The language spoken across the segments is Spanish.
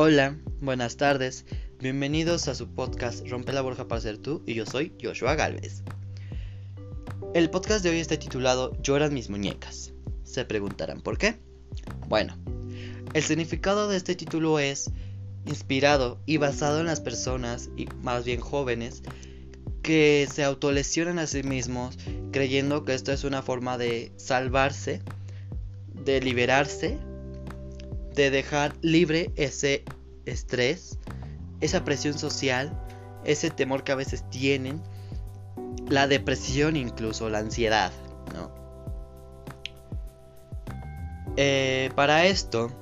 Hola, buenas tardes, bienvenidos a su podcast Rompe la Borja para ser tú y yo soy Joshua Galvez. El podcast de hoy está titulado Lloran mis muñecas. Se preguntarán por qué. Bueno, el significado de este título es inspirado y basado en las personas, y más bien jóvenes, que se autolesionan a sí mismos creyendo que esto es una forma de salvarse, de liberarse, de dejar libre ese estrés, esa presión social, ese temor que a veces tienen, la depresión incluso, la ansiedad, ¿no? Eh, para esto,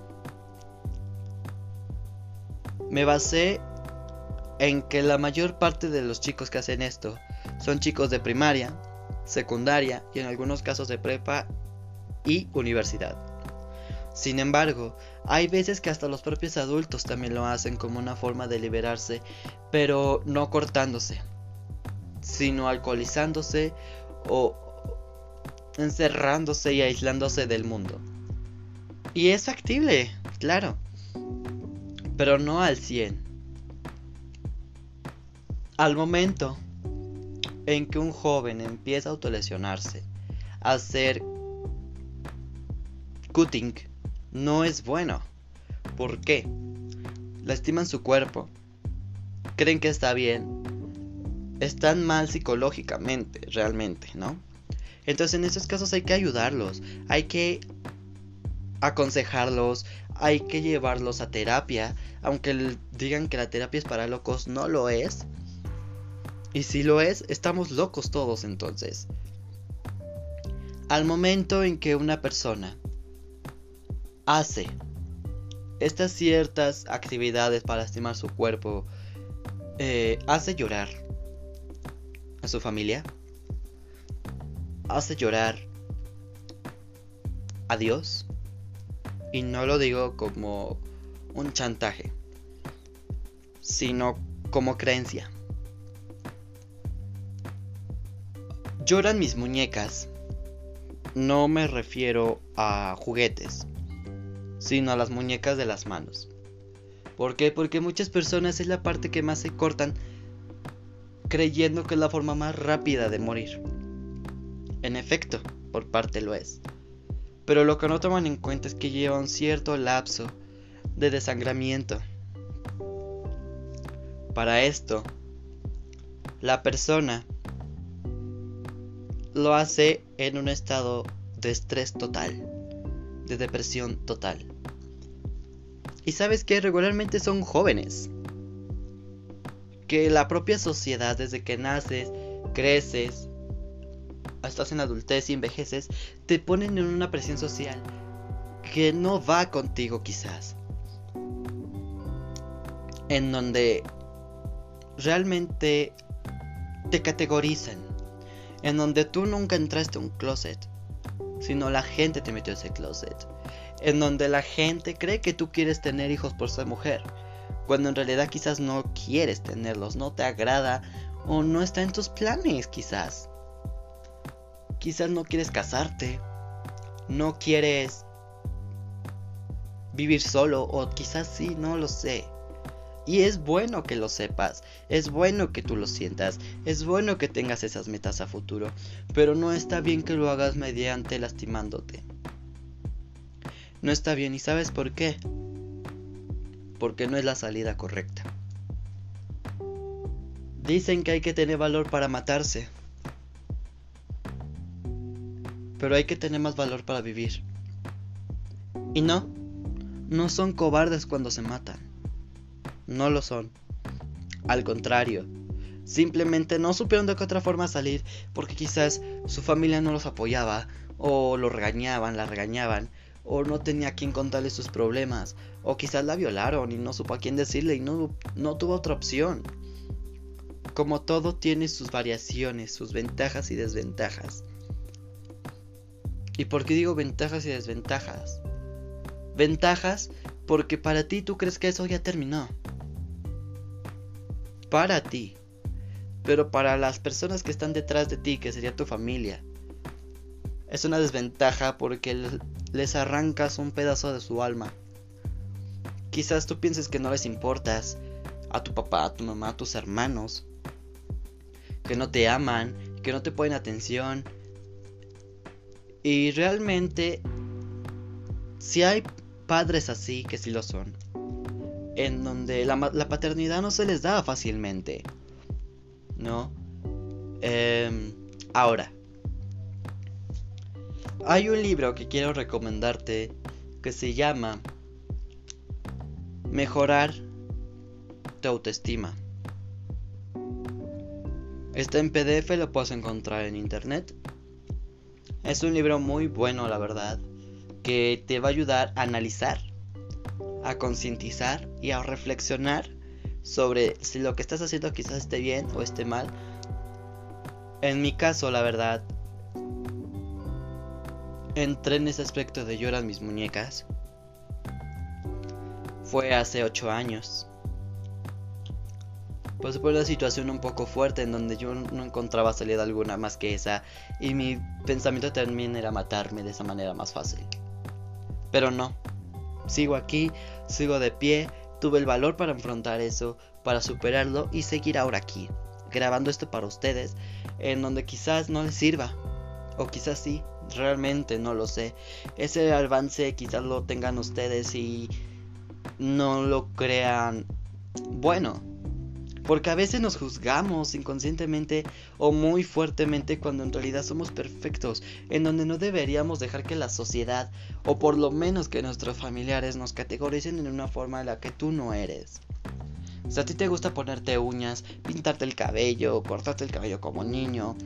me basé en que la mayor parte de los chicos que hacen esto son chicos de primaria, secundaria y en algunos casos de prepa y universidad. Sin embargo, hay veces que hasta los propios adultos también lo hacen como una forma de liberarse, pero no cortándose, sino alcoholizándose o encerrándose y aislándose del mundo. Y es factible, claro, pero no al 100. Al momento en que un joven empieza a autolesionarse, a hacer cutting, no es bueno. ¿Por qué? Lastiman su cuerpo, creen que está bien, están mal psicológicamente, realmente, ¿no? Entonces en esos casos hay que ayudarlos, hay que aconsejarlos, hay que llevarlos a terapia, aunque digan que la terapia es para locos, no lo es. Y si lo es, estamos locos todos entonces. Al momento en que una persona hace estas ciertas actividades para lastimar su cuerpo, eh, hace llorar a su familia, hace llorar a Dios, y no lo digo como un chantaje, sino como creencia. Lloran mis muñecas. No me refiero a juguetes, sino a las muñecas de las manos. ¿Por qué? Porque muchas personas es la parte que más se cortan creyendo que es la forma más rápida de morir. En efecto, por parte lo es. Pero lo que no toman en cuenta es que lleva un cierto lapso de desangramiento. Para esto, la persona lo hace en un estado de estrés total, de depresión total. Y sabes que regularmente son jóvenes. Que la propia sociedad, desde que naces, creces, estás en adultez y envejeces, te ponen en una presión social que no va contigo quizás. En donde realmente te categorizan en donde tú nunca entraste a un closet, sino la gente te metió ese closet, en donde la gente cree que tú quieres tener hijos por ser mujer, cuando en realidad quizás no quieres tenerlos, no te agrada o no está en tus planes quizás. Quizás no quieres casarte, no quieres vivir solo o quizás sí, no lo sé. Y es bueno que lo sepas, es bueno que tú lo sientas, es bueno que tengas esas metas a futuro, pero no está bien que lo hagas mediante lastimándote. No está bien y sabes por qué. Porque no es la salida correcta. Dicen que hay que tener valor para matarse. Pero hay que tener más valor para vivir. Y no, no son cobardes cuando se matan no lo son. Al contrario, simplemente no supieron de qué otra forma salir porque quizás su familia no los apoyaba o lo regañaban, la regañaban o no tenía a quien contarle sus problemas o quizás la violaron y no supo a quién decirle y no, no tuvo otra opción. Como todo tiene sus variaciones, sus ventajas y desventajas. ¿Y por qué digo ventajas y desventajas? Ventajas porque para ti tú crees que eso ya terminó para ti, pero para las personas que están detrás de ti, que sería tu familia. Es una desventaja porque les arrancas un pedazo de su alma. quizás tú pienses que no les importas a tu papá, a tu mamá, a tus hermanos, que no te aman, que no te ponen atención. Y realmente, si hay padres así, que sí lo son, en donde la, paternidad no se les da fácilmente, ¿no? Em, ahora, hay un libro que quiero recomendarte que se llama Mejorar tu autoestima. Está en PDF, lo puedes encontrar en internet. Es un libro muy bueno, la verdad, que te va a ayudar a analizar, a concientizar y a reflexionar sobre si lo que estás haciendo quizás esté bien o esté mal. En mi caso, la verdad, entré en ese aspecto de llorar mis muñecas. Fue hace 8 años. Pues fue una situación un poco fuerte en donde yo no encontraba salida alguna más que esa y mi pensamiento también era matarme de esa manera más fácil. Pero no, sigo aquí, sigo de pie, tuve el valor para enfrentar eso, para superarlo y seguir ahora aquí, grabando esto para ustedes, en donde quizás no les sirva, o quizás sí, realmente no lo sé. Ese avance quizás lo tengan ustedes y no lo crean bueno. Porque a veces nos juzgamos inconscientemente o muy fuertemente cuando en realidad somos perfectos, en donde no deberíamos dejar que la sociedad o por lo menos que nuestros familiares nos categoricen en una forma en la que tú no eres. Si a ti te gusta ponerte uñas, pintarte el cabello, cortarte el cabello como niño,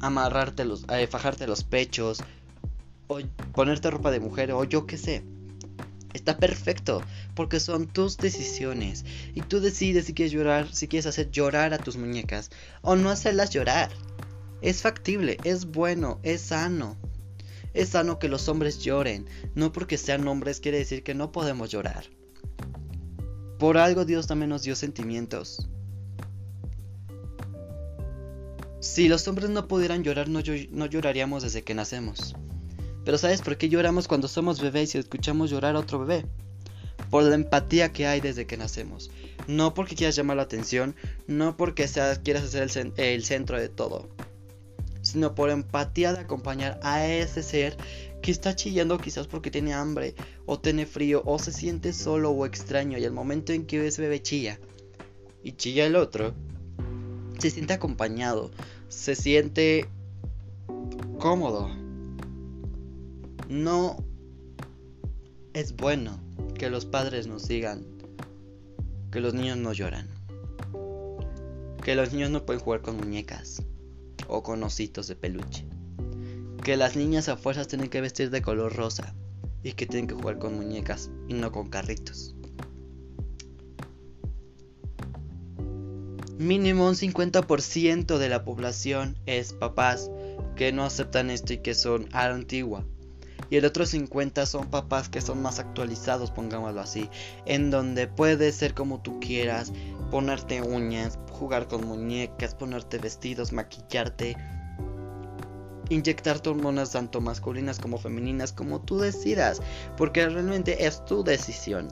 amarrarte los, eh, fajarte los pechos, o ponerte ropa de mujer, o yo qué sé. Está perfecto, porque son tus decisiones. Y tú decides si quieres llorar, si quieres hacer llorar a tus muñecas, o no hacerlas llorar. Es factible, es bueno, es sano. Es sano que los hombres lloren. No porque sean hombres quiere decir que no podemos llorar. Por algo Dios también nos dio sentimientos. Si los hombres no pudieran llorar, no, lloraríamos desde que nacemos. Pero ¿sabes por qué lloramos cuando somos bebés y escuchamos llorar a otro bebé? Por la empatía que hay desde que nacemos. No porque quieras llamar la atención, no porque quieras ser el, el centro de todo. Sino por empatía de acompañar a ese ser que está chillando quizás porque tiene hambre, o tiene frío, o se siente solo o extraño. Y al momento en que ese bebé chilla, y chilla el otro, se siente acompañado, se siente cómodo. No es bueno que los padres nos digan que los niños no lloran, que los niños no pueden jugar con muñecas o con ositos de peluche, que las niñas a fuerzas tienen que vestir de color rosa y que tienen que jugar con muñecas y no con carritos. Mínimo un 50% de la población es papás que no aceptan esto y que son a la antigua. Y el otro 50 son papás que son más actualizados, pongámoslo así, en donde puedes ser como tú quieras, ponerte uñas, jugar con muñecas, ponerte vestidos, maquillarte, inyectarte hormonas tanto masculinas como femeninas, como tú decidas, porque realmente es tu decisión.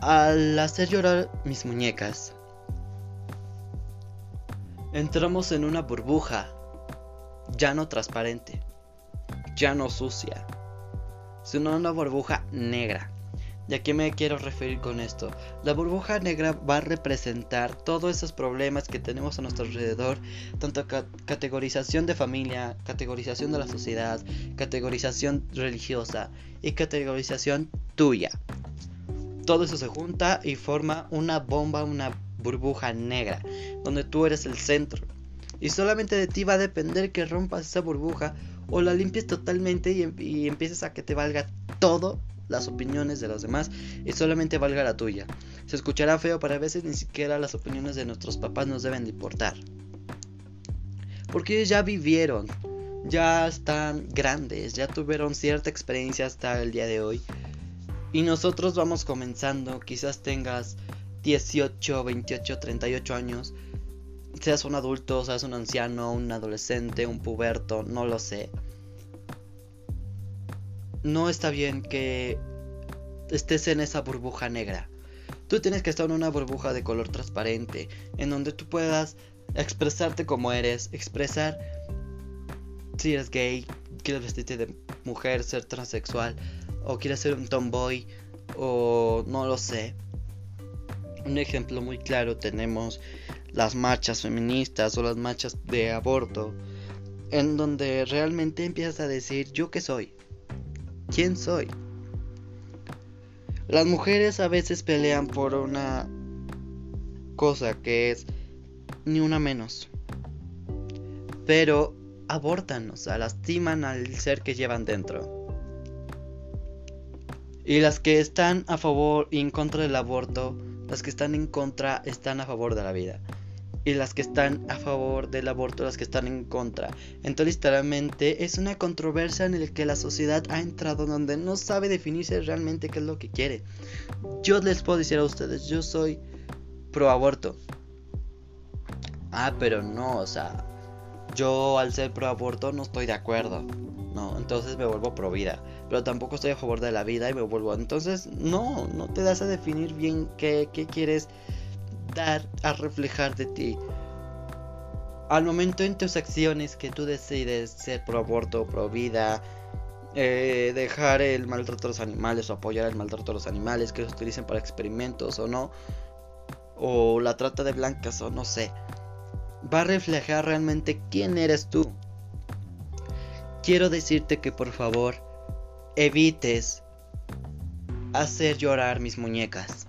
Al hacer llorar mis muñecas, entramos en una burbuja, ya no transparente, ya no sucia, sino una burbuja negra. ¿Y a qué me quiero referir con esto? La burbuja negra va a representar todos esos problemas que tenemos a nuestro alrededor, tanto categorización de familia, categorización de la sociedad, categorización religiosa y categorización tuya todo eso se junta y forma una bomba, una burbuja negra, donde tú eres el centro. Y solamente de ti va a depender que rompas esa burbuja o la limpies totalmente y, y empieces a que te valga todo las opiniones de los demás y solamente valga la tuya. Se escuchará feo, pero a veces ni siquiera las opiniones de nuestros papás nos deben de importar. Porque ellos ya vivieron, ya están grandes, ya tuvieron cierta experiencia hasta el día de hoy y nosotros vamos comenzando, quizás tengas 18, 28, 38 años, seas un adulto, seas un anciano, un adolescente, un puberto, no lo sé. No está bien que estés en esa burbuja negra. Tú tienes que estar en una burbuja de color transparente, en donde tú puedas expresarte como eres, expresar si eres gay, quieres vestirte de mujer, ser transexual, o quieres ser un tomboy, o no lo sé. Un ejemplo muy claro tenemos las marchas feministas o las marchas de aborto, en donde realmente empiezas a decir yo qué soy, quién soy. Las mujeres a veces pelean por una cosa que es ni una menos. Pero abortan, o sea, lastiman al ser que llevan dentro. Y las que están a favor y en contra del aborto, las que están en contra están a favor de la vida. Y las que están a favor del aborto, las que están en contra. Entonces literalmente es una controversia en la que la sociedad ha entrado donde no sabe definirse realmente qué es lo que quiere. Yo les puedo decir a ustedes, yo soy pro aborto. Ah, pero no, o sea, yo al ser pro aborto no estoy de acuerdo. No, entonces me vuelvo pro vida. Pero tampoco estoy a favor de la vida y me vuelvo. Entonces, no, no te das a definir bien qué, qué quieres dar a reflejar de ti. Al momento en tus acciones que tú decides ser pro aborto, pro vida, eh, dejar el maltrato a los animales o apoyar el maltrato a los animales que se utilicen para experimentos o no, o la trata de blancas o no sé va a reflejar realmente quién eres tú. Quiero decirte que por favor evites hacer llorar mis muñecas.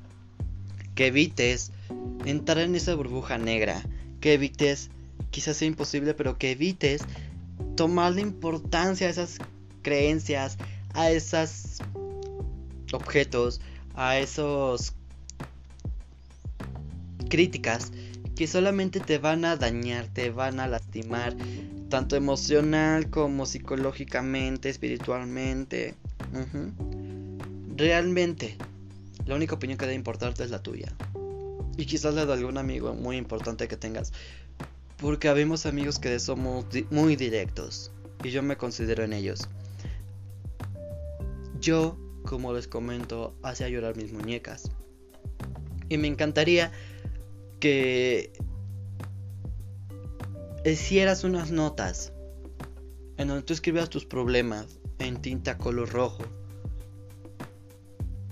Que evites entrar en esa burbuja negra. Que evites, quizás sea imposible, pero que evites tomar la importancia a esas creencias, a esos objetos, a esos críticas que solamente te van a dañar, te van a lastimar, tanto emocional como psicológicamente, espiritualmente. Realmente, la única opinión que debe importarte es la tuya. Y quizás la de algún amigo muy importante que tengas. Porque habemos amigos que somos muy directos. Y yo me considero en ellos. Yo, como les comento, hacía llorar mis muñecas. Y me encantaría que hicieras unas notas en donde tú escribas tus problemas en tinta color rojo,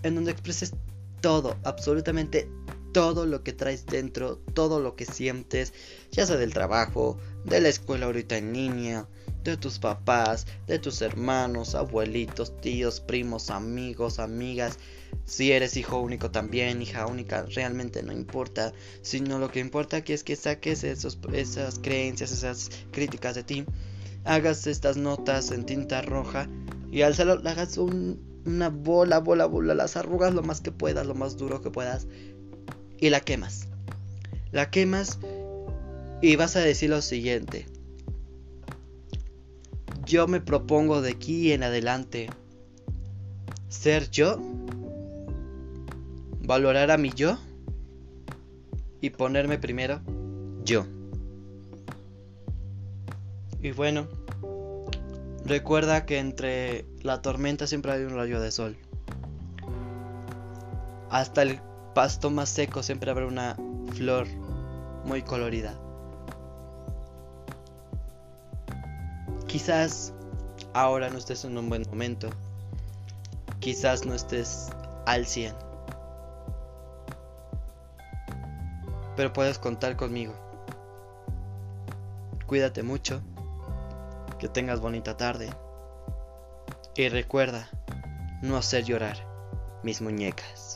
en donde expreses todo, absolutamente todo lo que traes dentro, todo lo que sientes, ya sea del trabajo, de la escuela ahorita en línea, de tus papás, de tus hermanos, abuelitos, tíos, primos, amigos, amigas, si eres hijo único también, hija única, realmente no importa. Sino lo que importa aquí es que saques esos, esas creencias, esas críticas de ti. Hagas estas notas en tinta roja y al hacerlo hagas una bola, bola, bola. Las arrugas lo más que puedas, lo más duro que puedas. Y la quemas. La quemas y vas a decir lo siguiente. Yo me propongo de aquí en adelante ser yo valorar a mi yo y ponerme primero yo. Y bueno, recuerda que entre la tormenta siempre hay un rayo de sol. Hasta el pasto más seco siempre habrá una flor muy colorida. Quizás ahora no estés en un buen momento. Quizás no estés al 100. Pero puedes contar conmigo. Cuídate mucho, que tengas bonita tarde y recuerda no hacer llorar mis muñecas.